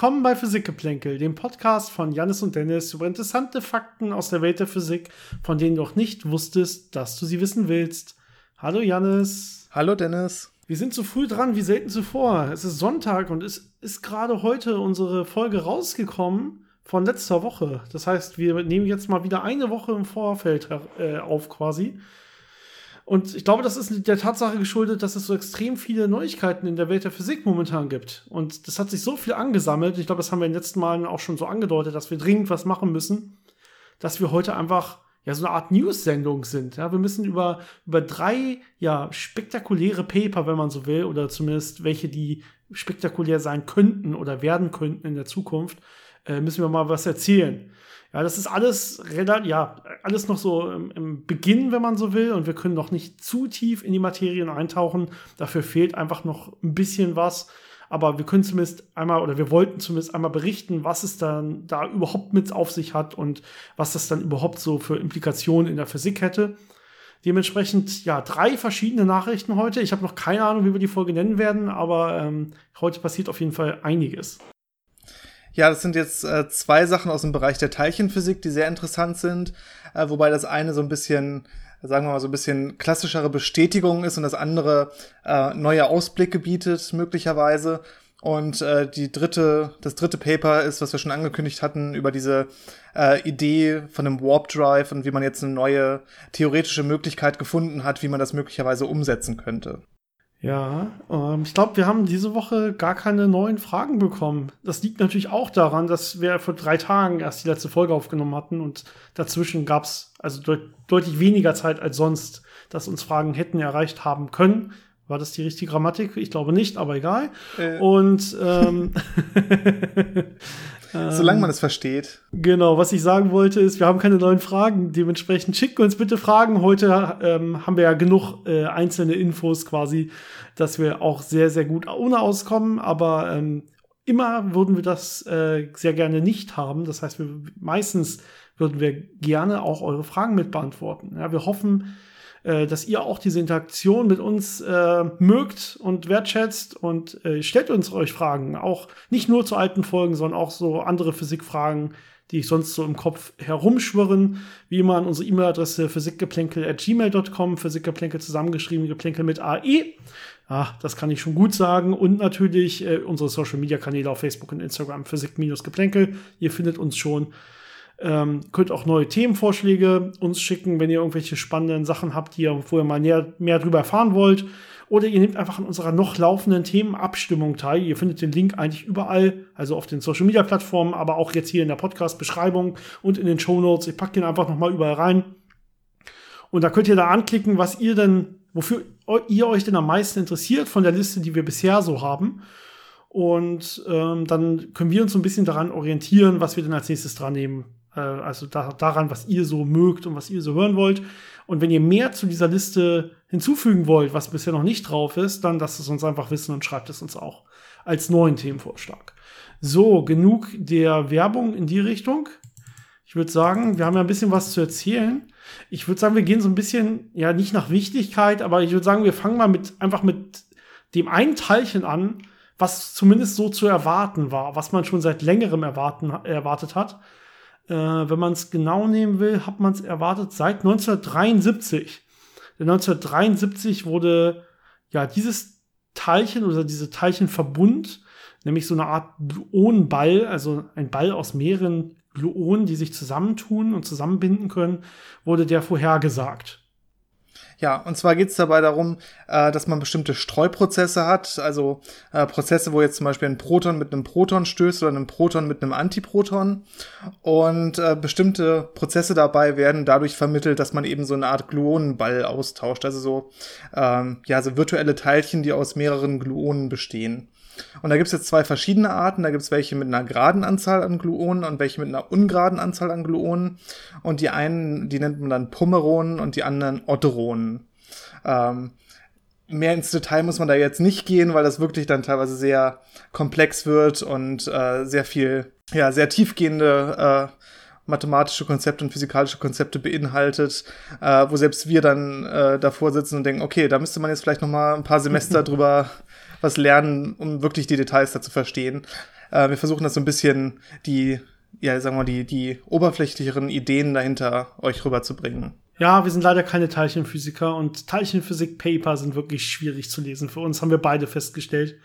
Willkommen bei Physikgeplänkel, dem Podcast von Janis und Dennis über interessante Fakten aus der Welt der Physik, von denen du noch nicht wusstest, dass du sie wissen willst. Hallo Janis. Hallo Dennis. Wir sind so früh dran wie selten zuvor. Es ist Sonntag und es ist gerade heute unsere Folge rausgekommen von letzter Woche. Das heißt, wir nehmen jetzt mal wieder eine Woche im Vorfeld äh, auf quasi. Und ich glaube, das ist der Tatsache geschuldet, dass es so extrem viele Neuigkeiten in der Welt der Physik momentan gibt. Und das hat sich so viel angesammelt. Ich glaube, das haben wir in den letzten Malen auch schon so angedeutet, dass wir dringend was machen müssen, dass wir heute einfach ja so eine Art News-Sendung sind. Ja, wir müssen über, über drei ja spektakuläre Paper, wenn man so will, oder zumindest welche, die spektakulär sein könnten oder werden könnten in der Zukunft, äh, müssen wir mal was erzählen. Ja, das ist alles ja, alles noch so im, Beginn, wenn man so will, und wir können noch nicht zu tief in die Materien eintauchen. Dafür fehlt einfach noch ein bisschen was. Aber wir können zumindest einmal oder wir wollten zumindest einmal berichten, was es dann da überhaupt mit auf sich hat und was das dann überhaupt so für Implikationen in der Physik hätte. Dementsprechend, ja, drei verschiedene Nachrichten heute. Ich habe noch keine Ahnung, wie wir die Folge nennen werden, aber ähm, heute passiert auf jeden Fall einiges. Ja, das sind jetzt äh, zwei Sachen aus dem Bereich der Teilchenphysik, die sehr interessant sind, äh, wobei das eine so ein bisschen, sagen wir mal, so ein bisschen klassischere Bestätigung ist und das andere äh, neue Ausblicke bietet, möglicherweise. Und äh, die dritte, das dritte Paper ist, was wir schon angekündigt hatten, über diese äh, Idee von einem Warp Drive und wie man jetzt eine neue theoretische Möglichkeit gefunden hat, wie man das möglicherweise umsetzen könnte. Ja, ähm, ich glaube, wir haben diese Woche gar keine neuen Fragen bekommen. Das liegt natürlich auch daran, dass wir vor drei Tagen erst die letzte Folge aufgenommen hatten und dazwischen gab es also deut deutlich weniger Zeit als sonst, dass uns Fragen hätten erreicht haben können. War das die richtige Grammatik? Ich glaube nicht, aber egal. Äh. Und ähm, Solange man es versteht. Genau, was ich sagen wollte ist, wir haben keine neuen Fragen. Dementsprechend schickt uns bitte Fragen. Heute ähm, haben wir ja genug äh, einzelne Infos quasi, dass wir auch sehr, sehr gut ohne auskommen. Aber ähm, immer würden wir das äh, sehr gerne nicht haben. Das heißt, wir meistens würden wir gerne auch eure Fragen mit beantworten. Ja, wir hoffen, äh, dass ihr auch diese Interaktion mit uns äh, mögt und wertschätzt und äh, stellt uns euch Fragen. Auch nicht nur zu alten Folgen, sondern auch so andere Physikfragen, die ich sonst so im Kopf herumschwirren. Wie immer an unsere E-Mail-Adresse physikgeplänkel.gmail.com, Physikgeplänkel zusammengeschrieben, Geplänkel mit AE. Ah, das kann ich schon gut sagen. Und natürlich äh, unsere Social-Media-Kanäle auf Facebook und Instagram, Physik-Geplänkel. Ihr findet uns schon. Ähm, könnt auch neue Themenvorschläge uns schicken, wenn ihr irgendwelche spannenden Sachen habt, die ihr, wo ihr mal näher, mehr drüber erfahren wollt. Oder ihr nehmt einfach an unserer noch laufenden Themenabstimmung teil. Ihr findet den Link eigentlich überall, also auf den Social Media Plattformen, aber auch jetzt hier in der Podcast-Beschreibung und in den Show Notes. Ich packe den einfach nochmal überall rein. Und da könnt ihr da anklicken, was ihr denn, wofür ihr euch denn am meisten interessiert von der Liste, die wir bisher so haben. Und ähm, dann können wir uns so ein bisschen daran orientieren, was wir denn als nächstes dran nehmen äh, also da, daran, was ihr so mögt und was ihr so hören wollt. Und wenn ihr mehr zu dieser Liste hinzufügen wollt, was bisher noch nicht drauf ist, dann lasst es uns einfach wissen und schreibt es uns auch als neuen Themenvorschlag. So, genug der Werbung in die Richtung. Ich würde sagen, wir haben ja ein bisschen was zu erzählen. Ich würde sagen, wir gehen so ein bisschen, ja, nicht nach Wichtigkeit, aber ich würde sagen, wir fangen mal mit, einfach mit dem einen Teilchen an, was zumindest so zu erwarten war, was man schon seit längerem erwarten, erwartet hat. Äh, wenn man es genau nehmen will, hat man es erwartet seit 1973. Denn 1973 wurde ja dieses Teilchen oder diese Teilchenverbund, nämlich so eine Art Gluonenball, also ein Ball aus mehreren Gluonen, die sich zusammentun und zusammenbinden können, wurde der vorhergesagt. Ja, und zwar geht es dabei darum, äh, dass man bestimmte Streuprozesse hat, also äh, Prozesse, wo jetzt zum Beispiel ein Proton mit einem Proton stößt oder ein Proton mit einem Antiproton. Und äh, bestimmte Prozesse dabei werden dadurch vermittelt, dass man eben so eine Art Gluonenball austauscht, also so, ähm, ja, so virtuelle Teilchen, die aus mehreren Gluonen bestehen. Und da gibt es jetzt zwei verschiedene Arten. Da gibt es welche mit einer geraden Anzahl an Gluonen und welche mit einer ungeraden Anzahl an Gluonen. Und die einen, die nennt man dann Pomeronen und die anderen Otteronen. Ähm, mehr ins Detail muss man da jetzt nicht gehen, weil das wirklich dann teilweise sehr komplex wird und äh, sehr viel, ja, sehr tiefgehende äh, mathematische Konzepte und physikalische Konzepte beinhaltet, äh, wo selbst wir dann äh, davor sitzen und denken, okay, da müsste man jetzt vielleicht noch mal ein paar Semester drüber was lernen, um wirklich die Details da zu verstehen. Äh, wir versuchen das so ein bisschen die, ja, sagen wir mal, die, die oberflächlicheren Ideen dahinter euch rüberzubringen. Ja, wir sind leider keine Teilchenphysiker und Teilchenphysik-Paper sind wirklich schwierig zu lesen. Für uns haben wir beide festgestellt.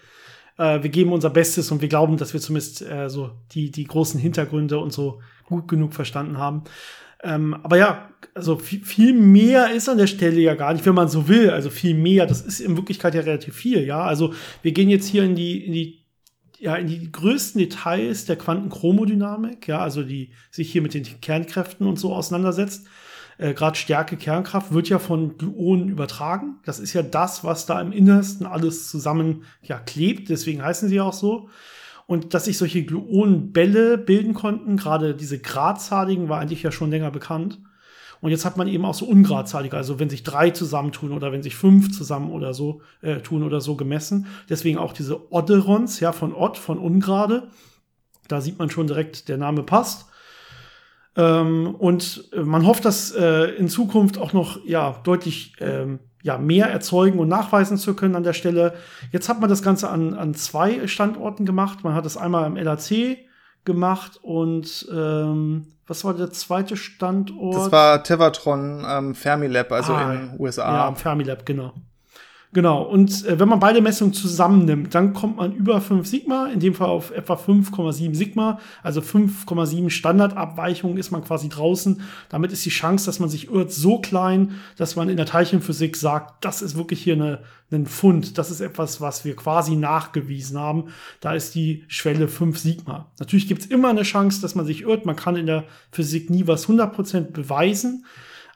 Äh, wir geben unser Bestes und wir glauben, dass wir zumindest äh, so die, die großen Hintergründe und so gut genug verstanden haben. Ähm, aber ja, also viel, viel mehr ist an der Stelle ja gar nicht, wenn man so will. Also viel mehr, das ist in Wirklichkeit ja relativ viel, ja. Also wir gehen jetzt hier in die, in die ja, in die größten Details der Quantenchromodynamik, ja, also die sich hier mit den Kernkräften und so auseinandersetzt. Äh, Gerade Stärke Kernkraft wird ja von Gluonen übertragen. Das ist ja das, was da im Innersten alles zusammen ja, klebt. Deswegen heißen sie auch so. Und dass sich solche Gluonenbälle bilden konnten, gerade diese gradzahligen, war eigentlich ja schon länger bekannt. Und jetzt hat man eben auch so ungradzalige, also wenn sich drei zusammentun oder wenn sich fünf zusammen oder so äh, tun oder so gemessen. Deswegen auch diese Odderons, ja, von Odd, von ungerade. Da sieht man schon direkt, der Name passt. Ähm, und äh, man hofft, dass äh, in Zukunft auch noch ja deutlich ähm, ja, mehr erzeugen und nachweisen zu können an der Stelle. Jetzt hat man das Ganze an, an zwei Standorten gemacht. Man hat es einmal im LAC gemacht und ähm, was war der zweite Standort? Das war Tevatron ähm, Fermilab, also ah, in den USA. Ja, Fermilab, genau. Genau, und äh, wenn man beide Messungen zusammennimmt, dann kommt man über 5 Sigma, in dem Fall auf etwa 5,7 Sigma, also 5,7 Standardabweichungen ist man quasi draußen. Damit ist die Chance, dass man sich irrt, so klein, dass man in der Teilchenphysik sagt, das ist wirklich hier eine, ein Fund, das ist etwas, was wir quasi nachgewiesen haben. Da ist die Schwelle 5 Sigma. Natürlich gibt es immer eine Chance, dass man sich irrt. Man kann in der Physik nie was 100% beweisen.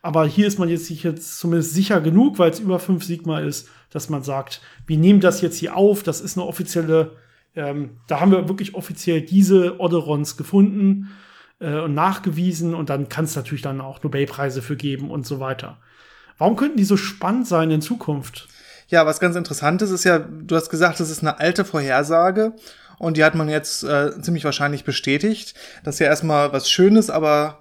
Aber hier ist man jetzt sich jetzt zumindest sicher genug, weil es über 5 Sigma ist, dass man sagt, wir nehmen das jetzt hier auf, das ist eine offizielle, ähm, da haben wir wirklich offiziell diese Odderons gefunden äh, und nachgewiesen und dann kann es natürlich dann auch Nobelpreise für geben und so weiter. Warum könnten die so spannend sein in Zukunft? Ja, was ganz interessant ist, ist ja, du hast gesagt, das ist eine alte Vorhersage und die hat man jetzt äh, ziemlich wahrscheinlich bestätigt. Das ist ja erstmal was Schönes, aber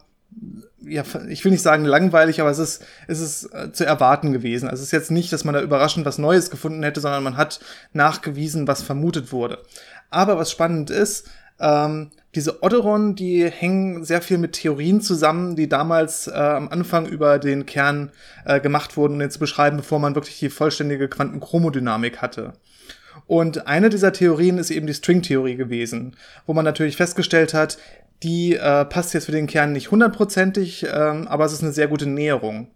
ja, ich will nicht sagen langweilig, aber es ist, es ist äh, zu erwarten gewesen. Also es ist jetzt nicht, dass man da überraschend was Neues gefunden hätte, sondern man hat nachgewiesen, was vermutet wurde. Aber was spannend ist, ähm, diese Odderon, die hängen sehr viel mit Theorien zusammen, die damals äh, am Anfang über den Kern äh, gemacht wurden, um den zu beschreiben, bevor man wirklich die vollständige Quantenchromodynamik hatte. Und eine dieser Theorien ist eben die Stringtheorie gewesen, wo man natürlich festgestellt hat, die äh, passt jetzt für den Kern nicht hundertprozentig, ähm, aber es ist eine sehr gute Näherung.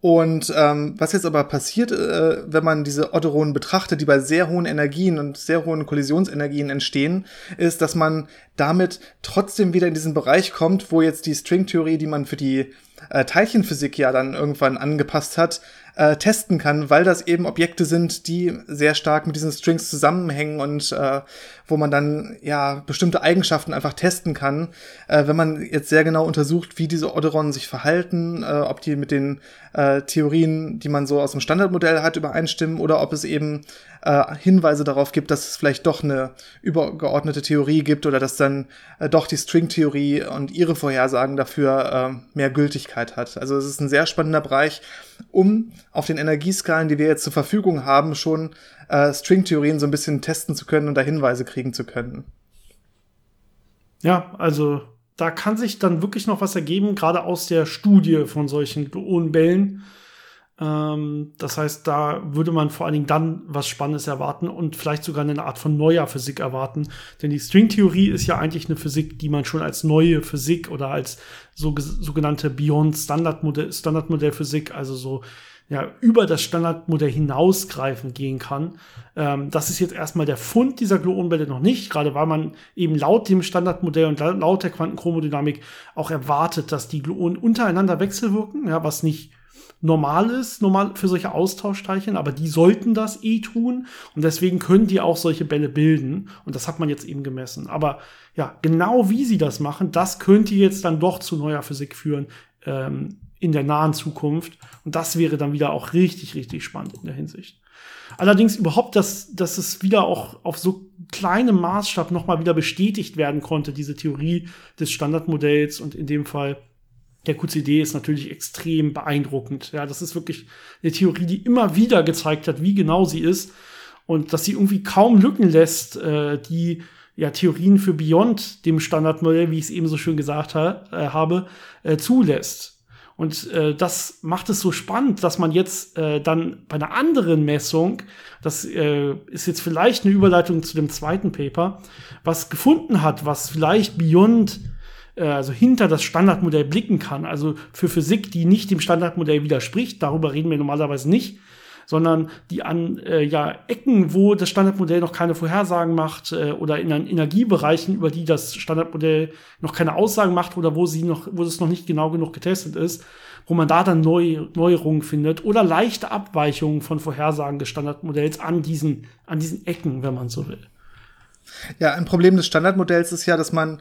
Und ähm, was jetzt aber passiert, äh, wenn man diese Otteronen betrachtet, die bei sehr hohen Energien und sehr hohen Kollisionsenergien entstehen, ist, dass man damit trotzdem wieder in diesen Bereich kommt, wo jetzt die Stringtheorie, die man für die äh, Teilchenphysik ja dann irgendwann angepasst hat, äh, testen kann, weil das eben Objekte sind, die sehr stark mit diesen Strings zusammenhängen und äh, wo man dann ja bestimmte Eigenschaften einfach testen kann, äh, wenn man jetzt sehr genau untersucht, wie diese Odderonen sich verhalten, äh, ob die mit den äh, Theorien, die man so aus dem Standardmodell hat, übereinstimmen oder ob es eben äh, Hinweise darauf gibt, dass es vielleicht doch eine übergeordnete Theorie gibt oder dass dann äh, doch die Stringtheorie und ihre Vorhersagen dafür äh, mehr Gültigkeit hat. Also es ist ein sehr spannender Bereich, um auf den Energieskalen, die wir jetzt zur Verfügung haben, schon äh, Stringtheorien so ein bisschen testen zu können und da Hinweise kriegen zu können. Ja, also da kann sich dann wirklich noch was ergeben, gerade aus der Studie von solchen Gluonenbällen. Ähm, das heißt, da würde man vor allen Dingen dann was Spannendes erwarten und vielleicht sogar eine Art von neuer Physik erwarten. Denn die Stringtheorie ist ja eigentlich eine Physik, die man schon als neue Physik oder als so, sogenannte Beyond Standardmodell, Standardmodellphysik, also so ja, über das Standardmodell hinausgreifen gehen kann. Ähm, das ist jetzt erstmal der Fund dieser Gluonenbälle noch nicht, gerade weil man eben laut dem Standardmodell und laut der Quantenchromodynamik auch erwartet, dass die Gluonen untereinander wechselwirken, ja, was nicht normal ist, normal für solche Austauschteilchen, aber die sollten das eh tun und deswegen können die auch solche Bälle bilden und das hat man jetzt eben gemessen. Aber ja, genau wie sie das machen, das könnte jetzt dann doch zu neuer Physik führen ähm, in der nahen Zukunft und das wäre dann wieder auch richtig, richtig spannend in der Hinsicht. Allerdings überhaupt, dass, dass es wieder auch auf so kleinem Maßstab nochmal wieder bestätigt werden konnte, diese Theorie des Standardmodells und in dem Fall der QCD ist natürlich extrem beeindruckend. Ja, das ist wirklich eine Theorie, die immer wieder gezeigt hat, wie genau sie ist. und dass sie irgendwie kaum Lücken lässt, äh, die ja, Theorien für Beyond dem Standardmodell, wie ich es eben so schön gesagt ha äh, habe, äh, zulässt. Und äh, das macht es so spannend, dass man jetzt äh, dann bei einer anderen Messung, das äh, ist jetzt vielleicht eine Überleitung zu dem zweiten Paper, was gefunden hat, was vielleicht Beyond also hinter das Standardmodell blicken kann. Also für Physik, die nicht dem Standardmodell widerspricht, darüber reden wir normalerweise nicht, sondern die an äh, ja, Ecken, wo das Standardmodell noch keine Vorhersagen macht äh, oder in Energiebereichen, über die das Standardmodell noch keine Aussagen macht oder wo sie noch, wo es noch nicht genau genug getestet ist, wo man da dann Neu Neuerungen findet oder leichte Abweichungen von Vorhersagen des Standardmodells an diesen, an diesen Ecken, wenn man so will. Ja, ein Problem des Standardmodells ist ja, dass man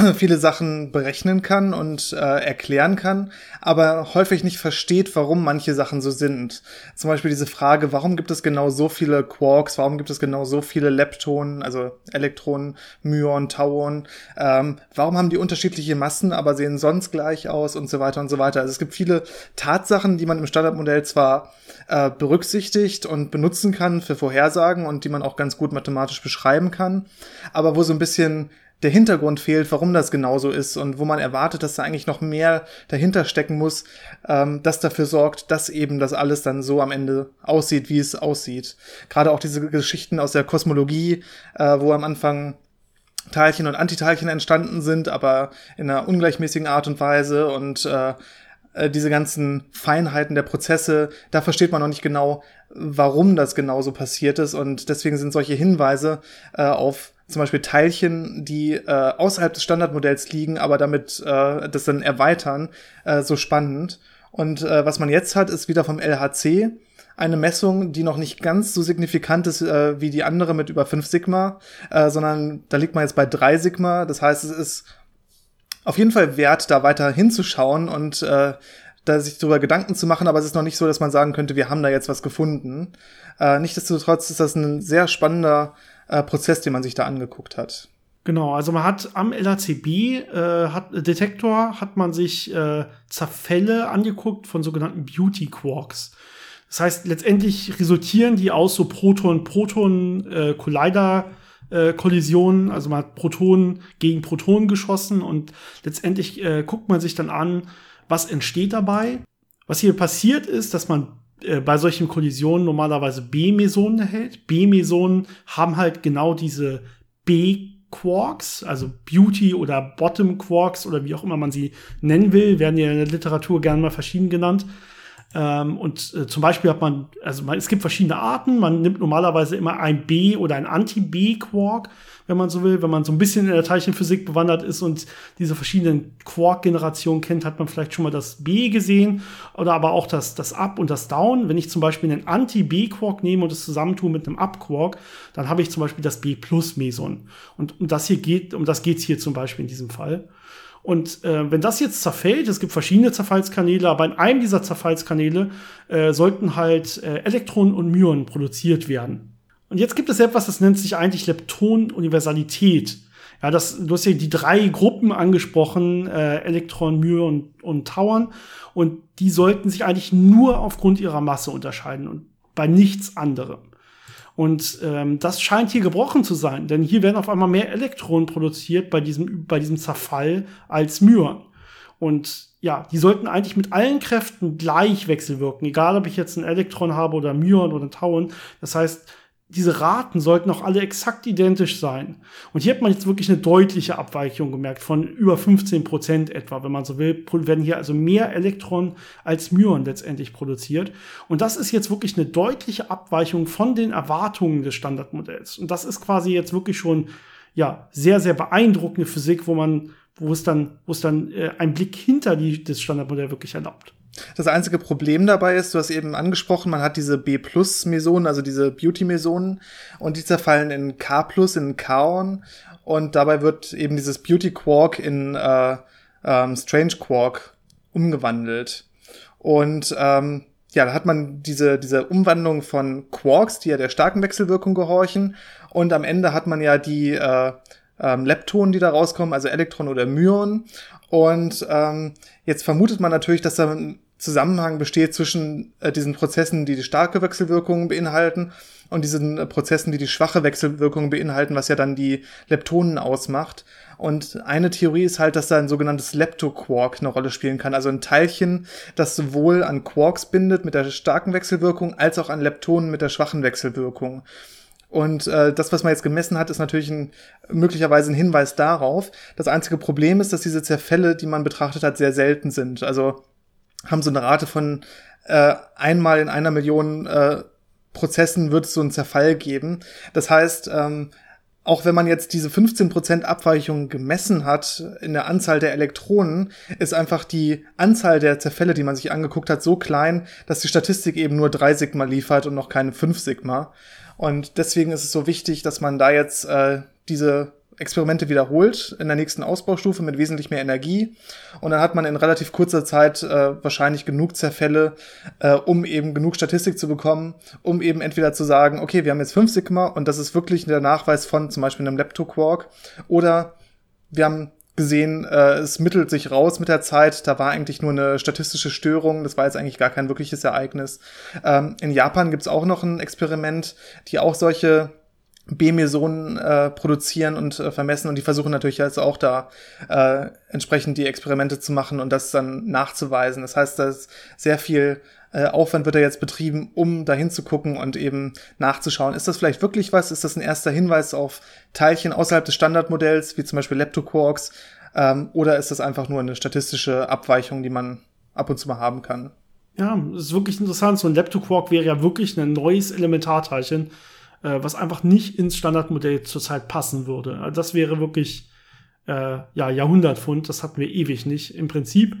viele Sachen berechnen kann und äh, erklären kann, aber häufig nicht versteht, warum manche Sachen so sind. Zum Beispiel diese Frage, warum gibt es genau so viele Quarks, warum gibt es genau so viele Leptonen, also Elektronen, Myon, Tauon, ähm, warum haben die unterschiedliche Massen, aber sehen sonst gleich aus und so weiter und so weiter. Also es gibt viele Tatsachen, die man im Standardmodell zwar äh, berücksichtigt und benutzen kann für Vorhersagen und die man auch ganz gut mathematisch beschreiben kann, aber wo so ein bisschen der Hintergrund fehlt, warum das genauso ist und wo man erwartet, dass da eigentlich noch mehr dahinter stecken muss, ähm, das dafür sorgt, dass eben das alles dann so am Ende aussieht, wie es aussieht. Gerade auch diese Geschichten aus der Kosmologie, äh, wo am Anfang Teilchen und Antiteilchen entstanden sind, aber in einer ungleichmäßigen Art und Weise und äh, äh diese ganzen Feinheiten der Prozesse, da versteht man noch nicht genau, warum das genau so passiert ist und deswegen sind solche Hinweise äh, auf zum Beispiel Teilchen, die äh, außerhalb des Standardmodells liegen, aber damit äh, das dann erweitern, äh, so spannend. Und äh, was man jetzt hat, ist wieder vom LHC eine Messung, die noch nicht ganz so signifikant ist äh, wie die andere mit über 5 Sigma, äh, sondern da liegt man jetzt bei 3 Sigma. Das heißt, es ist auf jeden Fall wert, da weiter hinzuschauen und äh, da sich darüber Gedanken zu machen, aber es ist noch nicht so, dass man sagen könnte, wir haben da jetzt was gefunden. Äh, Nichtsdestotrotz ist das ein sehr spannender äh, Prozess, den man sich da angeguckt hat. Genau, also man hat am LHCb äh, hat, Detektor hat man sich äh, Zerfälle angeguckt von sogenannten Beauty Quarks. Das heißt, letztendlich resultieren die aus so Proton-Proton-Collider äh, Kollisionen, also man hat Protonen gegen Protonen geschossen und letztendlich äh, guckt man sich dann an, was entsteht dabei. Was hier passiert ist, dass man äh, bei solchen Kollisionen normalerweise B-Mesonen erhält. B-Mesonen haben halt genau diese B-Quarks, also Beauty oder Bottom Quarks oder wie auch immer man sie nennen will, werden ja in der Literatur gerne mal verschieden genannt. Ähm, und äh, zum Beispiel hat man, also man, es gibt verschiedene Arten. Man nimmt normalerweise immer ein B oder ein Anti-B-Quark, wenn man so will. Wenn man so ein bisschen in der Teilchenphysik bewandert ist und diese verschiedenen Quark-Generationen kennt, hat man vielleicht schon mal das B gesehen oder aber auch das, das Up und das Down. Wenn ich zum Beispiel einen Anti-B-Quark nehme und es zusammentue mit einem Up-Quark, dann habe ich zum Beispiel das B-Plus-Meson. Und um das hier geht, um das geht's hier zum Beispiel in diesem Fall. Und äh, wenn das jetzt zerfällt, es gibt verschiedene Zerfallskanäle, aber in einem dieser Zerfallskanäle äh, sollten halt äh, Elektronen und Myonen produziert werden. Und jetzt gibt es etwas, das nennt sich eigentlich Lepton-Universalität. Ja, das, du hast ja die drei Gruppen angesprochen, äh, Elektron, Myon und, und Tauern. Und die sollten sich eigentlich nur aufgrund ihrer Masse unterscheiden und bei nichts anderem. Und ähm, das scheint hier gebrochen zu sein, denn hier werden auf einmal mehr Elektronen produziert bei diesem, bei diesem Zerfall als Myon. Und ja, die sollten eigentlich mit allen Kräften gleich wechselwirken, egal ob ich jetzt ein Elektron habe oder Myon oder ein Tauern. Das heißt, diese Raten sollten auch alle exakt identisch sein. Und hier hat man jetzt wirklich eine deutliche Abweichung gemerkt von über 15 Prozent etwa, wenn man so will, werden hier also mehr Elektronen als Myon letztendlich produziert. Und das ist jetzt wirklich eine deutliche Abweichung von den Erwartungen des Standardmodells. Und das ist quasi jetzt wirklich schon, ja, sehr, sehr beeindruckende Physik, wo man, wo es dann, wo es dann äh, ein Blick hinter die, das Standardmodell wirklich erlaubt. Das einzige Problem dabei ist, du hast eben angesprochen, man hat diese B-Plus-Mesonen, also diese Beauty-Mesonen, und die zerfallen in K+, in Kaon, und dabei wird eben dieses Beauty-Quark in äh, ähm, Strange-Quark umgewandelt. Und ähm, ja, da hat man diese, diese Umwandlung von Quarks, die ja der starken Wechselwirkung gehorchen, und am Ende hat man ja die äh, ähm, Leptonen, die da rauskommen, also Elektron oder Myon. Und ähm, jetzt vermutet man natürlich, dass da Zusammenhang besteht zwischen äh, diesen Prozessen, die die starke Wechselwirkung beinhalten und diesen äh, Prozessen, die die schwache Wechselwirkung beinhalten, was ja dann die Leptonen ausmacht. Und eine Theorie ist halt, dass da ein sogenanntes Leptoquark eine Rolle spielen kann. Also ein Teilchen, das sowohl an Quarks bindet mit der starken Wechselwirkung, als auch an Leptonen mit der schwachen Wechselwirkung. Und äh, das, was man jetzt gemessen hat, ist natürlich ein, möglicherweise ein Hinweis darauf. Das einzige Problem ist, dass diese Zerfälle, die man betrachtet hat, sehr selten sind. Also haben so eine Rate von äh, einmal in einer Million äh, Prozessen wird es so einen Zerfall geben. Das heißt, ähm, auch wenn man jetzt diese 15% Abweichung gemessen hat in der Anzahl der Elektronen, ist einfach die Anzahl der Zerfälle, die man sich angeguckt hat, so klein, dass die Statistik eben nur drei Sigma liefert und noch keine fünf Sigma. Und deswegen ist es so wichtig, dass man da jetzt äh, diese Experimente wiederholt in der nächsten Ausbaustufe mit wesentlich mehr Energie. Und dann hat man in relativ kurzer Zeit äh, wahrscheinlich genug Zerfälle, äh, um eben genug Statistik zu bekommen, um eben entweder zu sagen, okay, wir haben jetzt 5 Sigma und das ist wirklich der Nachweis von zum Beispiel einem Leptoquark. Oder wir haben gesehen, äh, es mittelt sich raus mit der Zeit. Da war eigentlich nur eine statistische Störung. Das war jetzt eigentlich gar kein wirkliches Ereignis. Ähm, in Japan gibt's auch noch ein Experiment, die auch solche B-Mesonen äh, produzieren und äh, vermessen und die versuchen natürlich jetzt auch da äh, entsprechend die Experimente zu machen und das dann nachzuweisen. Das heißt, dass sehr viel äh, Aufwand wird da jetzt betrieben, um dahin zu gucken und eben nachzuschauen. Ist das vielleicht wirklich was? Ist das ein erster Hinweis auf Teilchen außerhalb des Standardmodells, wie zum Beispiel Leptoquarks? Ähm, oder ist das einfach nur eine statistische Abweichung, die man ab und zu mal haben kann? Ja, das ist wirklich interessant. So ein Leptoquark wäre ja wirklich ein neues Elementarteilchen, äh, was einfach nicht ins Standardmodell zurzeit passen würde. Also das wäre wirklich äh, ja, Jahrhundertfund, das hatten wir ewig nicht. Im Prinzip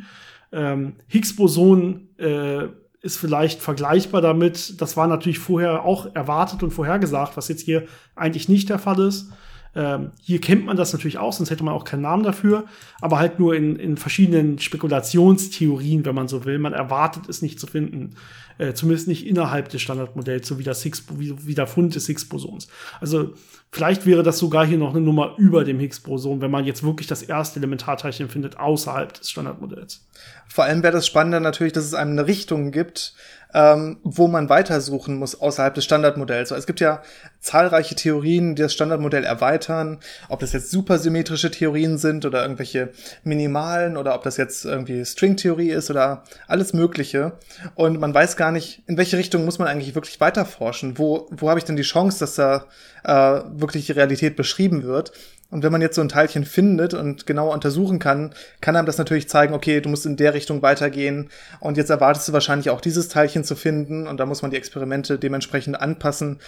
ähm, Higgs-Boson äh, ist vielleicht vergleichbar damit. Das war natürlich vorher auch erwartet und vorhergesagt, was jetzt hier eigentlich nicht der Fall ist. Ähm, hier kennt man das natürlich auch, sonst hätte man auch keinen Namen dafür, aber halt nur in, in verschiedenen Spekulationstheorien, wenn man so will. Man erwartet es nicht zu finden. Äh, zumindest nicht innerhalb des Standardmodells, so wie, das Higgs, wie, wie der Fund des Higgs-Bosons. Also vielleicht wäre das sogar hier noch eine Nummer über dem Higgs-Boson, wenn man jetzt wirklich das erste Elementarteilchen findet außerhalb des Standardmodells. Vor allem wäre das Spannende natürlich, dass es einem eine Richtung gibt, ähm, wo man weitersuchen muss außerhalb des Standardmodells. Es gibt ja zahlreiche Theorien, die das Standardmodell erweitern, ob das jetzt supersymmetrische Theorien sind oder irgendwelche minimalen oder ob das jetzt irgendwie Stringtheorie ist oder alles Mögliche. Und man weiß gar nicht, in welche Richtung muss man eigentlich wirklich weiterforschen. Wo, wo habe ich denn die Chance, dass da äh, wirklich die Realität beschrieben wird? Und wenn man jetzt so ein Teilchen findet und genauer untersuchen kann, kann einem das natürlich zeigen, okay, du musst in der Richtung weitergehen und jetzt erwartest du wahrscheinlich auch dieses Teilchen zu finden und da muss man die Experimente dementsprechend anpassen,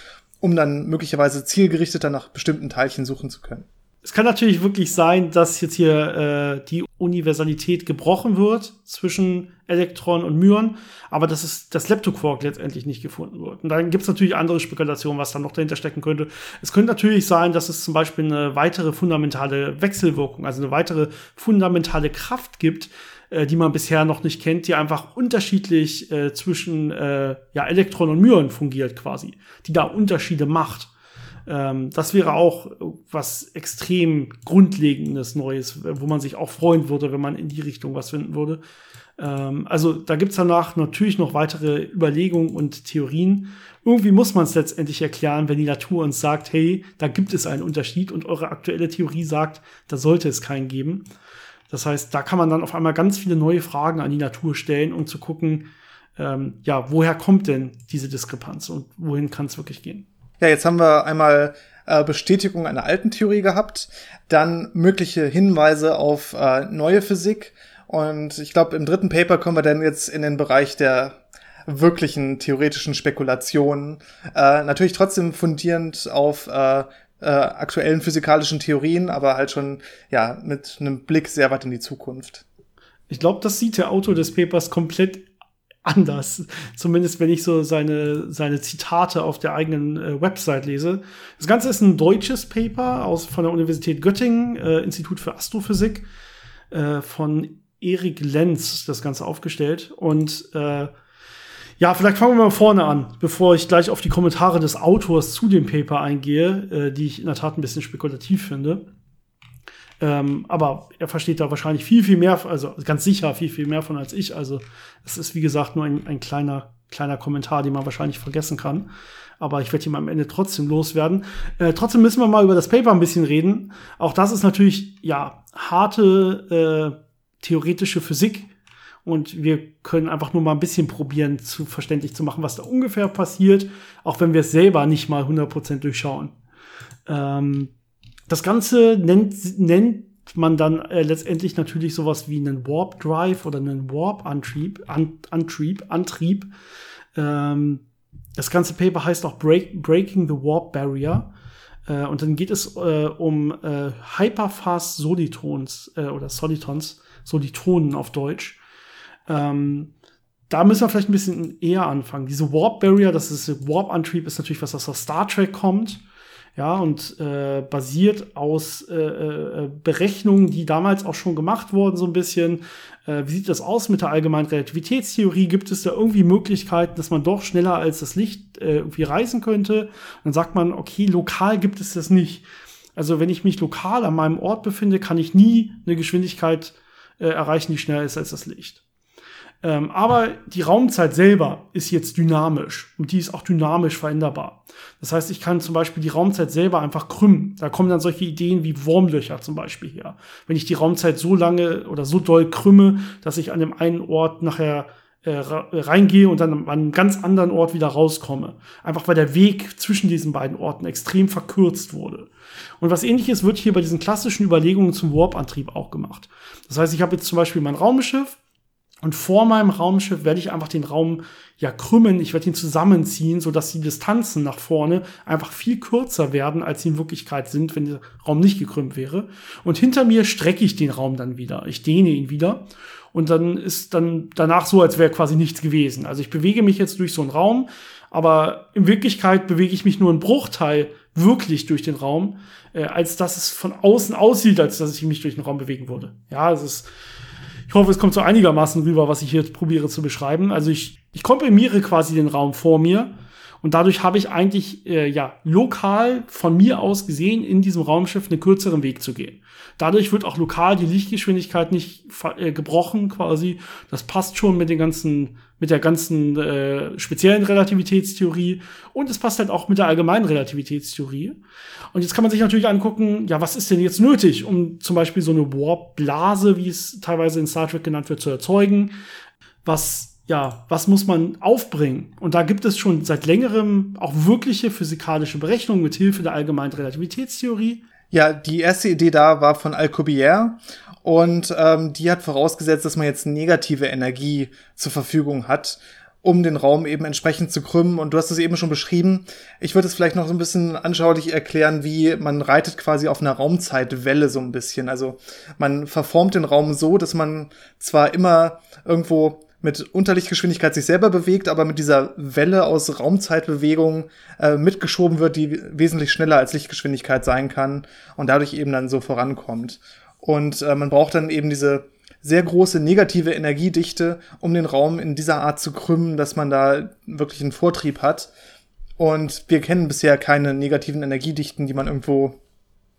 um dann möglicherweise zielgerichteter nach bestimmten Teilchen suchen zu können. Es kann natürlich wirklich sein, dass jetzt hier äh, die Universalität gebrochen wird zwischen Elektron und Myon, aber dass es das Leptoquark letztendlich nicht gefunden wird. Und dann gibt es natürlich andere Spekulationen, was da noch dahinter stecken könnte. Es könnte natürlich sein, dass es zum Beispiel eine weitere fundamentale Wechselwirkung, also eine weitere fundamentale Kraft gibt, äh, die man bisher noch nicht kennt, die einfach unterschiedlich äh, zwischen äh, ja, Elektron und Myon fungiert quasi, die da Unterschiede macht. Ähm, das wäre auch was extrem Grundlegendes Neues, wo man sich auch freuen würde, wenn man in die Richtung was finden würde. Ähm, also da gibt's danach natürlich noch weitere Überlegungen und Theorien. Irgendwie muss man es letztendlich erklären, wenn die Natur uns sagt, hey, da gibt es einen Unterschied und eure aktuelle Theorie sagt, da sollte es keinen geben. Das heißt, da kann man dann auf einmal ganz viele neue Fragen an die Natur stellen, um zu gucken, ähm, ja, woher kommt denn diese Diskrepanz und wohin kann es wirklich gehen? Ja, jetzt haben wir einmal äh, Bestätigung einer alten Theorie gehabt, dann mögliche Hinweise auf äh, neue Physik und ich glaube, im dritten Paper kommen wir dann jetzt in den Bereich der wirklichen theoretischen Spekulationen. Äh, natürlich trotzdem fundierend auf äh, äh, aktuellen physikalischen Theorien, aber halt schon ja mit einem Blick sehr weit in die Zukunft. Ich glaube, das sieht der Autor des Papers komplett anders. Zumindest wenn ich so seine, seine Zitate auf der eigenen äh, Website lese. Das Ganze ist ein deutsches Paper aus, von der Universität Göttingen, äh, Institut für Astrophysik, äh, von Erik Lenz das Ganze aufgestellt. Und äh, ja, vielleicht fangen wir mal vorne an, bevor ich gleich auf die Kommentare des Autors zu dem Paper eingehe, äh, die ich in der Tat ein bisschen spekulativ finde. Ähm, aber er versteht da wahrscheinlich viel, viel mehr, also ganz sicher viel, viel mehr von als ich. Also es ist, wie gesagt, nur ein, ein kleiner, kleiner Kommentar, den man wahrscheinlich vergessen kann. Aber ich werde ihn am Ende trotzdem loswerden. Äh, trotzdem müssen wir mal über das Paper ein bisschen reden. Auch das ist natürlich, ja, harte äh, theoretische Physik. Und wir können einfach nur mal ein bisschen probieren, zu verständlich zu machen, was da ungefähr passiert, auch wenn wir es selber nicht mal 100% durchschauen. Ähm, das Ganze nennt, nennt man dann äh, letztendlich natürlich sowas wie einen Warp Drive oder einen Warp Antrieb, An Antrieb, Antrieb. Ähm, das ganze Paper heißt auch Break, Breaking the Warp Barrier. Äh, und dann geht es äh, um äh, Hyperfast Solitons äh, oder Solitons, Solitonen auf Deutsch. Ähm, da müssen wir vielleicht ein bisschen eher anfangen. Diese Warp Barrier, das ist Warp-Antrieb, ist natürlich was, was aus Star Trek kommt ja, und äh, basiert aus äh, äh, Berechnungen, die damals auch schon gemacht wurden, so ein bisschen. Äh, wie sieht das aus mit der allgemeinen Relativitätstheorie? Gibt es da irgendwie Möglichkeiten, dass man doch schneller als das Licht äh, irgendwie reisen könnte? dann sagt man, okay, lokal gibt es das nicht. Also wenn ich mich lokal an meinem Ort befinde, kann ich nie eine Geschwindigkeit äh, erreichen, die schneller ist als das Licht. Ähm, aber die Raumzeit selber ist jetzt dynamisch und die ist auch dynamisch veränderbar. Das heißt, ich kann zum Beispiel die Raumzeit selber einfach krümmen. Da kommen dann solche Ideen wie Wurmlöcher zum Beispiel her. Wenn ich die Raumzeit so lange oder so doll krümme, dass ich an dem einen Ort nachher äh, reingehe und dann an einem ganz anderen Ort wieder rauskomme. Einfach weil der Weg zwischen diesen beiden Orten extrem verkürzt wurde. Und was ähnliches wird hier bei diesen klassischen Überlegungen zum Warp-Antrieb auch gemacht. Das heißt, ich habe jetzt zum Beispiel mein Raumschiff, und vor meinem Raumschiff werde ich einfach den Raum ja krümmen, ich werde ihn zusammenziehen, so dass die Distanzen nach vorne einfach viel kürzer werden, als sie in Wirklichkeit sind, wenn der Raum nicht gekrümmt wäre. Und hinter mir strecke ich den Raum dann wieder. Ich dehne ihn wieder. Und dann ist dann danach so, als wäre quasi nichts gewesen. Also ich bewege mich jetzt durch so einen Raum, aber in Wirklichkeit bewege ich mich nur einen Bruchteil wirklich durch den Raum, äh, als dass es von außen aussieht, als dass ich mich durch den Raum bewegen würde. Ja, es ist ich hoffe, es kommt so einigermaßen rüber, was ich hier probiere zu beschreiben. Also ich, ich komprimiere quasi den Raum vor mir und dadurch habe ich eigentlich äh, ja lokal von mir aus gesehen in diesem Raumschiff einen kürzeren Weg zu gehen. Dadurch wird auch lokal die Lichtgeschwindigkeit nicht äh, gebrochen quasi. Das passt schon mit den ganzen mit der ganzen äh, speziellen Relativitätstheorie und es passt halt auch mit der allgemeinen Relativitätstheorie. Und jetzt kann man sich natürlich angucken, ja, was ist denn jetzt nötig, um zum Beispiel so eine Warp-Blase, wie es teilweise in Star Trek genannt wird, zu erzeugen? Was ja, was muss man aufbringen? Und da gibt es schon seit längerem auch wirkliche physikalische Berechnungen mit Hilfe der allgemeinen Relativitätstheorie. Ja, die erste Idee da war von Alcubierre und ähm, die hat vorausgesetzt, dass man jetzt negative Energie zur Verfügung hat, um den Raum eben entsprechend zu krümmen. Und du hast es eben schon beschrieben. Ich würde es vielleicht noch so ein bisschen anschaulich erklären, wie man reitet quasi auf einer Raumzeitwelle so ein bisschen. Also man verformt den Raum so, dass man zwar immer irgendwo mit Unterlichtgeschwindigkeit sich selber bewegt, aber mit dieser Welle aus Raumzeitbewegung äh, mitgeschoben wird, die wesentlich schneller als Lichtgeschwindigkeit sein kann und dadurch eben dann so vorankommt. Und äh, man braucht dann eben diese sehr große negative Energiedichte, um den Raum in dieser Art zu krümmen, dass man da wirklich einen Vortrieb hat. Und wir kennen bisher keine negativen Energiedichten, die man irgendwo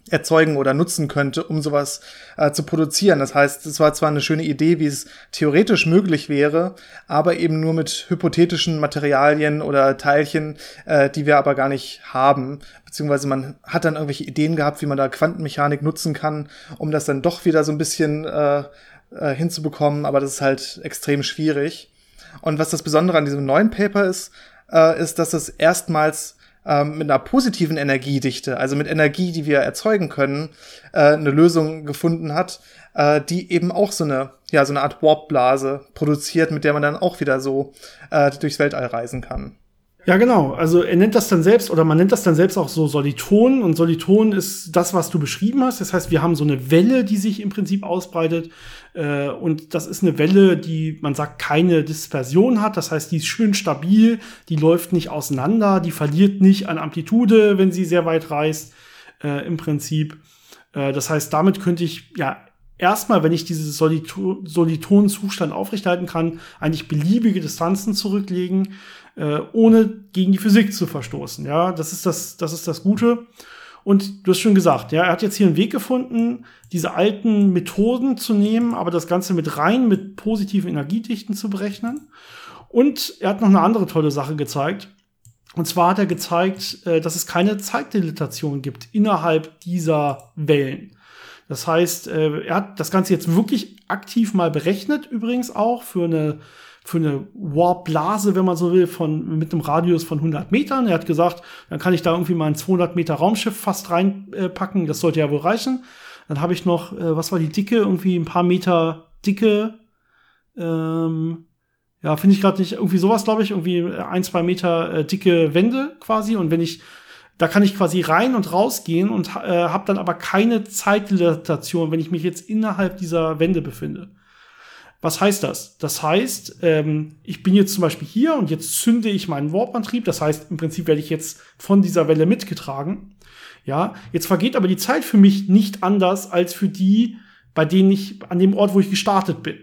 erzeugen oder nutzen könnte, um sowas äh, zu produzieren. Das heißt, es war zwar eine schöne Idee, wie es theoretisch möglich wäre, aber eben nur mit hypothetischen Materialien oder Teilchen, äh, die wir aber gar nicht haben. Beziehungsweise man hat dann irgendwelche Ideen gehabt, wie man da Quantenmechanik nutzen kann, um das dann doch wieder so ein bisschen äh, äh, hinzubekommen, aber das ist halt extrem schwierig. Und was das Besondere an diesem neuen Paper ist, äh, ist, dass es erstmals ähm, mit einer positiven Energiedichte, also mit Energie, die wir erzeugen können, äh, eine Lösung gefunden hat, äh, die eben auch so eine, ja, so eine Art Warpblase produziert, mit der man dann auch wieder so äh, durchs Weltall reisen kann. Ja, genau. Also er nennt das dann selbst, oder man nennt das dann selbst auch so Soliton. Und Soliton ist das, was du beschrieben hast. Das heißt, wir haben so eine Welle, die sich im Prinzip ausbreitet. Äh, und das ist eine Welle, die, man sagt, keine Dispersion hat. Das heißt, die ist schön stabil, die läuft nicht auseinander, die verliert nicht an Amplitude, wenn sie sehr weit reist, äh, im Prinzip. Äh, das heißt, damit könnte ich, ja, erstmal, wenn ich diesen Soliton-Zustand aufrechterhalten kann, eigentlich beliebige Distanzen zurücklegen äh, ohne gegen die Physik zu verstoßen. Ja, das ist das, das ist das Gute. Und du hast schon gesagt, ja, er hat jetzt hier einen Weg gefunden, diese alten Methoden zu nehmen, aber das Ganze mit rein mit positiven Energiedichten zu berechnen. Und er hat noch eine andere tolle Sache gezeigt. Und zwar hat er gezeigt, äh, dass es keine Zeitdilatation gibt innerhalb dieser Wellen. Das heißt, äh, er hat das Ganze jetzt wirklich aktiv mal berechnet, übrigens auch für eine für eine Warp-Blase, wenn man so will, von, mit einem Radius von 100 Metern. Er hat gesagt, dann kann ich da irgendwie mal ein 200 Meter Raumschiff fast reinpacken. Äh, das sollte ja wohl reichen. Dann habe ich noch, äh, was war die Dicke? Irgendwie ein paar Meter dicke. Ähm, ja, finde ich gerade nicht. Irgendwie sowas, glaube ich. Irgendwie ein, zwei Meter äh, dicke Wände quasi. Und wenn ich da kann ich quasi rein und rausgehen und äh, habe dann aber keine Zeitdilatation, wenn ich mich jetzt innerhalb dieser Wände befinde. Was heißt das? Das heißt, ähm, ich bin jetzt zum Beispiel hier und jetzt zünde ich meinen Warp-Antrieb. Das heißt, im Prinzip werde ich jetzt von dieser Welle mitgetragen. Ja, jetzt vergeht aber die Zeit für mich nicht anders als für die, bei denen ich an dem Ort, wo ich gestartet bin.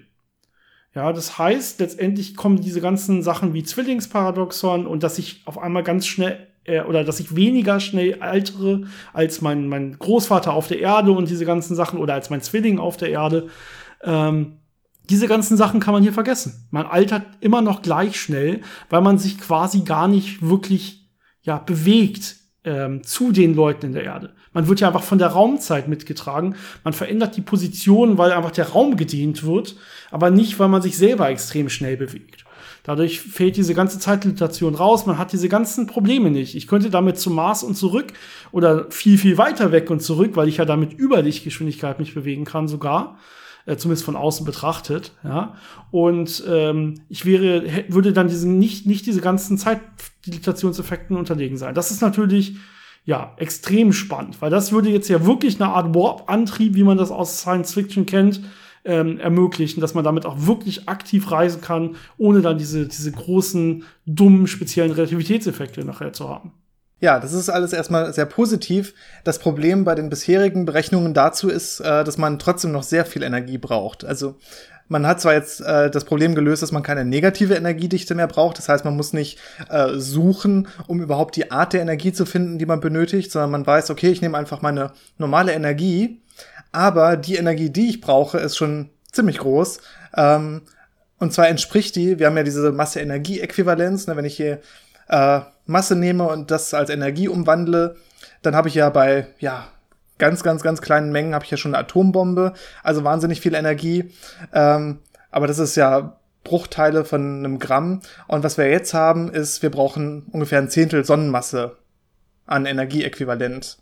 Ja, das heißt, letztendlich kommen diese ganzen Sachen wie Zwillingsparadoxon und dass ich auf einmal ganz schnell äh, oder dass ich weniger schnell altere als mein, mein Großvater auf der Erde und diese ganzen Sachen oder als mein Zwilling auf der Erde. Ähm, diese ganzen Sachen kann man hier vergessen. Man altert immer noch gleich schnell, weil man sich quasi gar nicht wirklich ja, bewegt ähm, zu den Leuten in der Erde. Man wird ja einfach von der Raumzeit mitgetragen. Man verändert die Position, weil einfach der Raum gedehnt wird, aber nicht, weil man sich selber extrem schnell bewegt. Dadurch fällt diese ganze Zeitlimitation raus. Man hat diese ganzen Probleme nicht. Ich könnte damit zum Mars und zurück oder viel, viel weiter weg und zurück, weil ich ja damit über Lichtgeschwindigkeit mich bewegen kann sogar äh, zumindest von außen betrachtet, ja. Und ähm, ich wäre, würde dann diesen nicht, nicht diese ganzen Zeitdilatationseffekten unterlegen sein. Das ist natürlich ja extrem spannend, weil das würde jetzt ja wirklich eine Art Warp-Antrieb, wie man das aus Science Fiction kennt, ähm, ermöglichen, dass man damit auch wirklich aktiv reisen kann, ohne dann diese, diese großen, dummen, speziellen Relativitätseffekte nachher zu haben. Ja, das ist alles erstmal sehr positiv. Das Problem bei den bisherigen Berechnungen dazu ist, äh, dass man trotzdem noch sehr viel Energie braucht. Also man hat zwar jetzt äh, das Problem gelöst, dass man keine negative Energiedichte mehr braucht. Das heißt, man muss nicht äh, suchen, um überhaupt die Art der Energie zu finden, die man benötigt, sondern man weiß, okay, ich nehme einfach meine normale Energie, aber die Energie, die ich brauche, ist schon ziemlich groß. Ähm, und zwar entspricht die, wir haben ja diese Masse-Energie-Äquivalenz, ne, wenn ich hier äh, Masse nehme und das als Energie umwandle, dann habe ich ja bei, ja, ganz, ganz, ganz kleinen Mengen habe ich ja schon eine Atombombe, also wahnsinnig viel Energie. Ähm, aber das ist ja Bruchteile von einem Gramm. Und was wir jetzt haben, ist, wir brauchen ungefähr ein Zehntel Sonnenmasse an Energieäquivalent.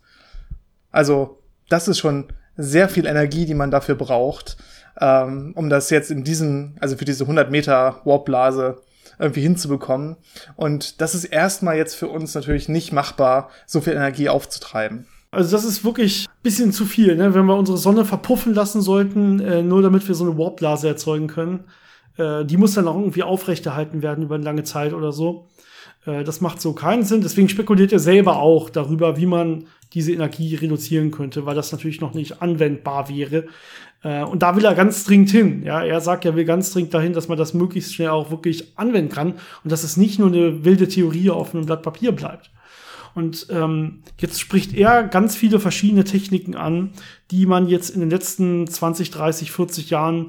Also, das ist schon sehr viel Energie, die man dafür braucht, ähm, um das jetzt in diesen, also für diese 100 Meter Warpblase irgendwie hinzubekommen. Und das ist erstmal jetzt für uns natürlich nicht machbar, so viel Energie aufzutreiben. Also das ist wirklich bisschen zu viel, ne? wenn wir unsere Sonne verpuffen lassen sollten, äh, nur damit wir so eine Warpblase erzeugen können. Äh, die muss dann auch irgendwie aufrechterhalten werden über eine lange Zeit oder so. Äh, das macht so keinen Sinn. Deswegen spekuliert er selber auch darüber, wie man diese Energie reduzieren könnte, weil das natürlich noch nicht anwendbar wäre. Äh, und da will er ganz dringend hin. Ja, er sagt, er will ganz dringend dahin, dass man das möglichst schnell auch wirklich anwenden kann und dass es nicht nur eine wilde Theorie auf einem Blatt Papier bleibt. Und ähm, jetzt spricht er ganz viele verschiedene Techniken an, die man jetzt in den letzten 20, 30, 40 Jahren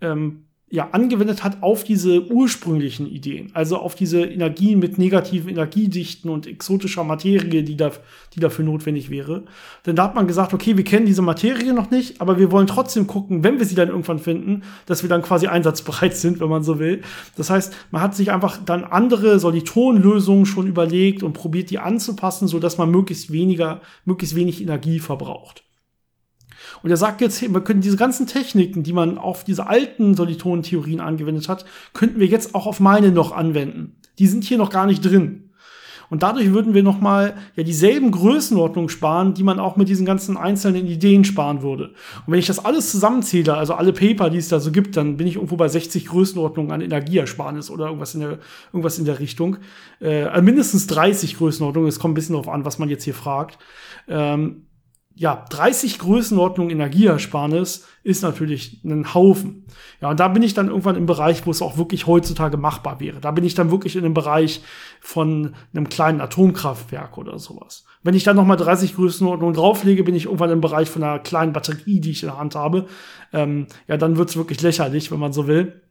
ähm, ja, angewendet hat auf diese ursprünglichen Ideen, also auf diese Energien mit negativen Energiedichten und exotischer Materie, die, da, die dafür notwendig wäre. Denn da hat man gesagt, okay, wir kennen diese Materie noch nicht, aber wir wollen trotzdem gucken, wenn wir sie dann irgendwann finden, dass wir dann quasi einsatzbereit sind, wenn man so will. Das heißt, man hat sich einfach dann andere Solitonlösungen schon überlegt und probiert, die anzupassen, so dass man möglichst weniger, möglichst wenig Energie verbraucht. Und er sagt jetzt, wir können diese ganzen Techniken, die man auf diese alten Solitonentheorien angewendet hat, könnten wir jetzt auch auf meine noch anwenden. Die sind hier noch gar nicht drin. Und dadurch würden wir nochmal ja dieselben Größenordnungen sparen, die man auch mit diesen ganzen einzelnen Ideen sparen würde. Und wenn ich das alles zusammenzähle, also alle Paper, die es da so gibt, dann bin ich irgendwo bei 60 Größenordnungen an Energieersparnis oder irgendwas in der, irgendwas in der Richtung. Äh, mindestens 30 Größenordnungen, es kommt ein bisschen darauf an, was man jetzt hier fragt. Ähm, ja, 30 Größenordnungen Energieersparnis ist natürlich ein Haufen. Ja, und da bin ich dann irgendwann im Bereich, wo es auch wirklich heutzutage machbar wäre. Da bin ich dann wirklich in dem Bereich von einem kleinen Atomkraftwerk oder sowas. Wenn ich dann nochmal 30 Größenordnungen drauflege, bin ich irgendwann im Bereich von einer kleinen Batterie, die ich in der Hand habe. Ähm, ja, dann wird's wirklich lächerlich, wenn man so will.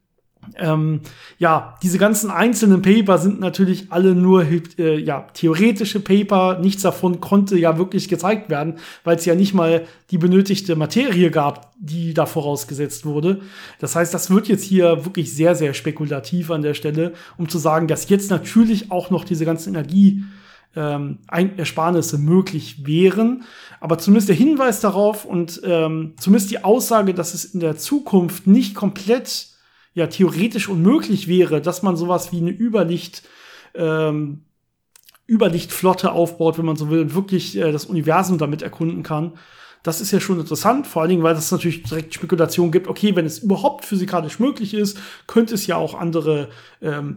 Ähm, ja, diese ganzen einzelnen Paper sind natürlich alle nur äh, ja, theoretische Paper. Nichts davon konnte ja wirklich gezeigt werden, weil es ja nicht mal die benötigte Materie gab, die da vorausgesetzt wurde. Das heißt, das wird jetzt hier wirklich sehr, sehr spekulativ an der Stelle, um zu sagen, dass jetzt natürlich auch noch diese ganzen Energie ähm, Ersparnisse möglich wären. Aber zumindest der Hinweis darauf und ähm, zumindest die Aussage, dass es in der Zukunft nicht komplett ja theoretisch unmöglich wäre, dass man sowas wie eine Überlicht ähm, Überlichtflotte aufbaut, wenn man so will, und wirklich äh, das Universum damit erkunden kann. Das ist ja schon interessant, vor allen Dingen, weil es natürlich direkt Spekulation gibt, okay, wenn es überhaupt physikalisch möglich ist, könnte es ja auch andere ähm,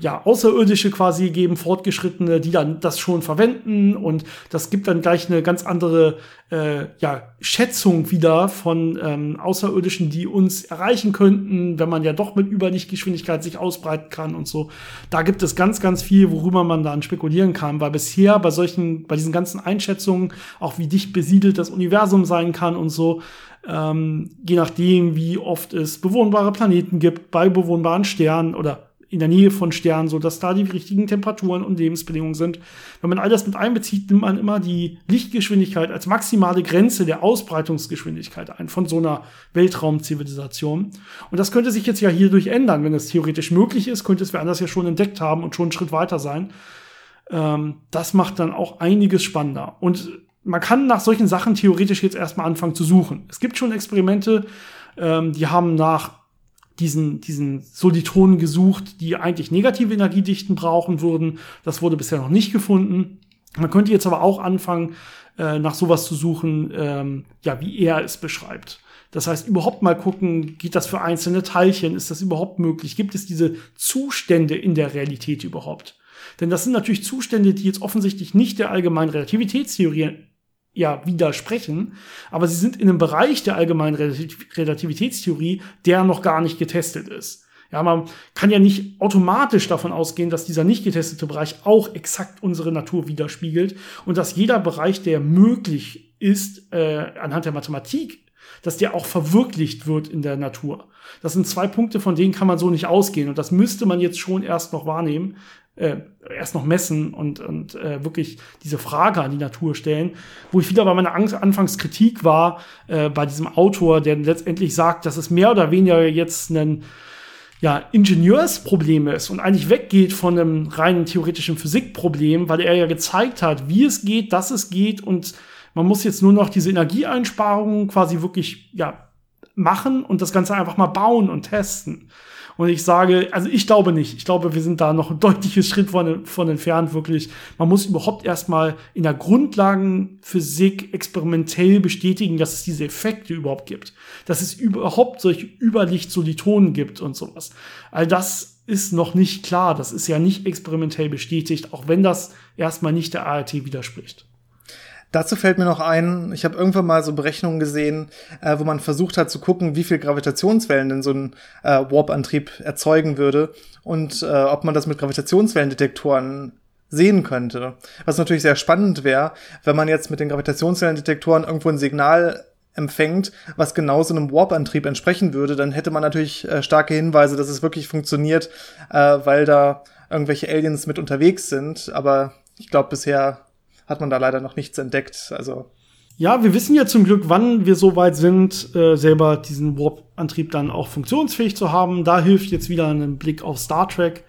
ja, Außerirdische quasi geben, Fortgeschrittene, die dann das schon verwenden und das gibt dann gleich eine ganz andere äh, ja, Schätzung wieder von ähm, Außerirdischen, die uns erreichen könnten, wenn man ja doch mit Überlichtgeschwindigkeit sich ausbreiten kann und so. Da gibt es ganz, ganz viel, worüber man dann spekulieren kann, weil bisher bei solchen, bei diesen ganzen Einschätzungen, auch wie dicht besiedelt das Universum sein kann und so, ähm, je nachdem, wie oft es bewohnbare Planeten gibt, bei bewohnbaren Sternen oder in der Nähe von Sternen, so dass da die richtigen Temperaturen und Lebensbedingungen sind. Wenn man all das mit einbezieht, nimmt man immer die Lichtgeschwindigkeit als maximale Grenze der Ausbreitungsgeschwindigkeit ein von so einer Weltraumzivilisation. Und das könnte sich jetzt ja hierdurch ändern, wenn es theoretisch möglich ist, könnte es wer anders ja schon entdeckt haben und schon einen Schritt weiter sein. Ähm, das macht dann auch einiges spannender. Und man kann nach solchen Sachen theoretisch jetzt erstmal anfangen zu suchen. Es gibt schon Experimente, ähm, die haben nach diesen, diesen Solitonen gesucht, die eigentlich negative Energiedichten brauchen würden. Das wurde bisher noch nicht gefunden. Man könnte jetzt aber auch anfangen, äh, nach sowas zu suchen, ähm, ja, wie er es beschreibt. Das heißt, überhaupt mal gucken, geht das für einzelne Teilchen? Ist das überhaupt möglich? Gibt es diese Zustände in der Realität überhaupt? Denn das sind natürlich Zustände, die jetzt offensichtlich nicht der allgemeinen Relativitätstheorie ja widersprechen, aber sie sind in einem Bereich der allgemeinen Relativitätstheorie, der noch gar nicht getestet ist. Ja, man kann ja nicht automatisch davon ausgehen, dass dieser nicht getestete Bereich auch exakt unsere Natur widerspiegelt und dass jeder Bereich, der möglich ist, äh, anhand der Mathematik, dass der auch verwirklicht wird in der Natur. Das sind zwei Punkte, von denen kann man so nicht ausgehen und das müsste man jetzt schon erst noch wahrnehmen, äh, erst noch messen und, und äh, wirklich diese Frage an die Natur stellen, wo ich wieder bei meiner Angst Anfangskritik war, äh, bei diesem Autor, der letztendlich sagt, dass es mehr oder weniger jetzt ein ja, Ingenieursproblem ist und eigentlich weggeht von einem reinen theoretischen Physikproblem, weil er ja gezeigt hat, wie es geht, dass es geht und man muss jetzt nur noch diese Energieeinsparungen quasi wirklich ja, machen und das Ganze einfach mal bauen und testen. Und ich sage, also ich glaube nicht. Ich glaube, wir sind da noch ein deutliches Schritt von, von entfernt, wirklich. Man muss überhaupt erstmal in der Grundlagenphysik experimentell bestätigen, dass es diese Effekte überhaupt gibt. Dass es überhaupt solche Überlichtsolitonen gibt und sowas. All das ist noch nicht klar. Das ist ja nicht experimentell bestätigt, auch wenn das erstmal nicht der ART widerspricht. Dazu fällt mir noch ein, ich habe irgendwann mal so Berechnungen gesehen, äh, wo man versucht hat zu gucken, wie viel Gravitationswellen denn so ein äh, Warp-Antrieb erzeugen würde und äh, ob man das mit Gravitationswellendetektoren sehen könnte. Was natürlich sehr spannend wäre, wenn man jetzt mit den Gravitationswellendetektoren irgendwo ein Signal empfängt, was genau so einem Warp-Antrieb entsprechen würde, dann hätte man natürlich äh, starke Hinweise, dass es wirklich funktioniert, äh, weil da irgendwelche Aliens mit unterwegs sind. Aber ich glaube, bisher hat man da leider noch nichts entdeckt. Also ja, wir wissen ja zum Glück, wann wir so weit sind, äh, selber diesen Warp-Antrieb dann auch funktionsfähig zu haben. Da hilft jetzt wieder ein Blick auf Star Trek.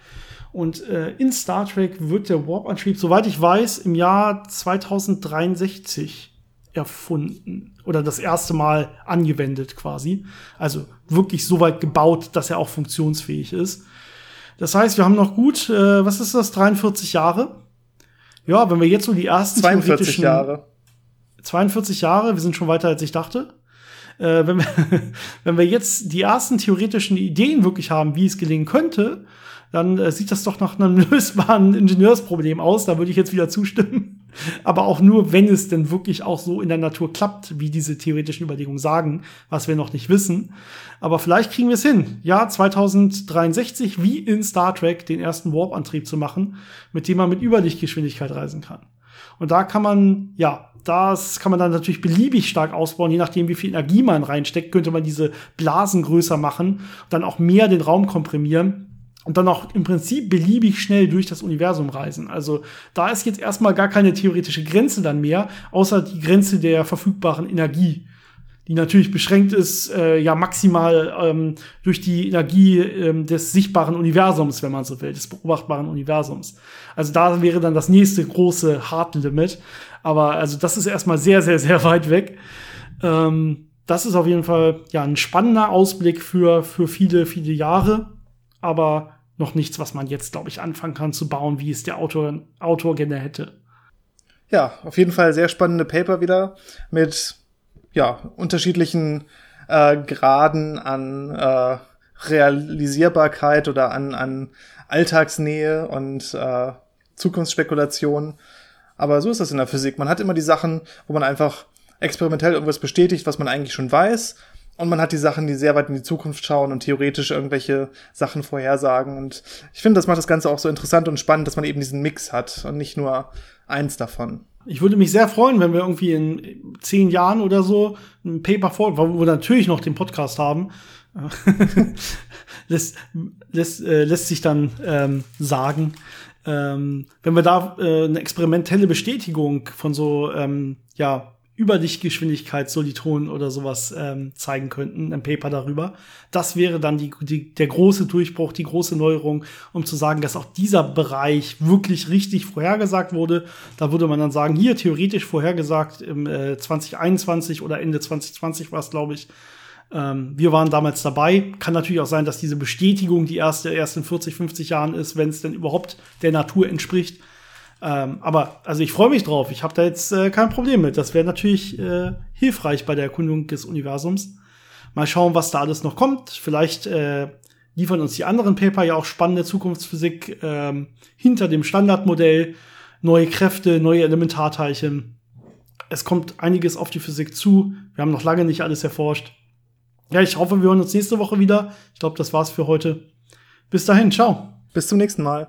Und äh, in Star Trek wird der Warp-Antrieb, soweit ich weiß, im Jahr 2063 erfunden oder das erste Mal angewendet quasi. Also wirklich so weit gebaut, dass er auch funktionsfähig ist. Das heißt, wir haben noch gut, äh, was ist das, 43 Jahre, ja, wenn wir jetzt so die ersten 42 Jahre. 42 Jahre, wir sind schon weiter als ich dachte. Äh, wenn, wir, wenn wir jetzt die ersten theoretischen Ideen wirklich haben, wie es gelingen könnte, dann äh, sieht das doch nach einem lösbaren Ingenieursproblem aus. Da würde ich jetzt wieder zustimmen. Aber auch nur, wenn es denn wirklich auch so in der Natur klappt, wie diese theoretischen Überlegungen sagen, was wir noch nicht wissen. Aber vielleicht kriegen wir es hin, ja, 2063 wie in Star Trek den ersten Warp-Antrieb zu machen, mit dem man mit Überlichtgeschwindigkeit reisen kann. Und da kann man, ja, das kann man dann natürlich beliebig stark ausbauen, je nachdem, wie viel Energie man reinsteckt, könnte man diese Blasen größer machen, dann auch mehr den Raum komprimieren und dann auch im Prinzip beliebig schnell durch das Universum reisen. Also da ist jetzt erstmal gar keine theoretische Grenze dann mehr, außer die Grenze der verfügbaren Energie, die natürlich beschränkt ist, äh, ja maximal ähm, durch die Energie ähm, des sichtbaren Universums, wenn man so will, des beobachtbaren Universums. Also da wäre dann das nächste große Hard Limit. Aber also das ist erstmal sehr, sehr, sehr weit weg. Ähm, das ist auf jeden Fall ja ein spannender Ausblick für, für viele, viele Jahre. Aber noch nichts, was man jetzt, glaube ich, anfangen kann zu bauen, wie es der Autor, Autor gerne hätte. Ja, auf jeden Fall sehr spannende Paper wieder mit ja, unterschiedlichen äh, Graden an äh, Realisierbarkeit oder an, an Alltagsnähe und äh, Zukunftsspekulation. Aber so ist das in der Physik. Man hat immer die Sachen, wo man einfach experimentell irgendwas bestätigt, was man eigentlich schon weiß und man hat die Sachen, die sehr weit in die Zukunft schauen und theoretisch irgendwelche Sachen vorhersagen. Und ich finde, das macht das Ganze auch so interessant und spannend, dass man eben diesen Mix hat und nicht nur eins davon. Ich würde mich sehr freuen, wenn wir irgendwie in zehn Jahren oder so ein Paper vor, wo wir natürlich noch den Podcast haben, lässt, lässt, äh, lässt sich dann ähm, sagen, ähm, wenn wir da äh, eine experimentelle Bestätigung von so ähm, ja Überlichtgeschwindigkeitssolitronen oder sowas ähm, zeigen könnten, ein Paper darüber. Das wäre dann die, die, der große Durchbruch, die große Neuerung, um zu sagen, dass auch dieser Bereich wirklich richtig vorhergesagt wurde. Da würde man dann sagen, hier theoretisch vorhergesagt im äh, 2021 oder Ende 2020 war es, glaube ich. Ähm, wir waren damals dabei. Kann natürlich auch sein, dass diese Bestätigung die erste erst in 40, 50 Jahren ist, wenn es denn überhaupt der Natur entspricht. Ähm, aber also ich freue mich drauf. Ich habe da jetzt äh, kein Problem mit. Das wäre natürlich äh, hilfreich bei der Erkundung des Universums. Mal schauen, was da alles noch kommt. Vielleicht äh, liefern uns die anderen Paper ja auch spannende Zukunftsphysik ähm, hinter dem Standardmodell, neue Kräfte, neue Elementarteilchen. Es kommt einiges auf die Physik zu. Wir haben noch lange nicht alles erforscht. Ja, ich hoffe, wir hören uns nächste Woche wieder. Ich glaube, das war's für heute. Bis dahin, ciao. Bis zum nächsten Mal.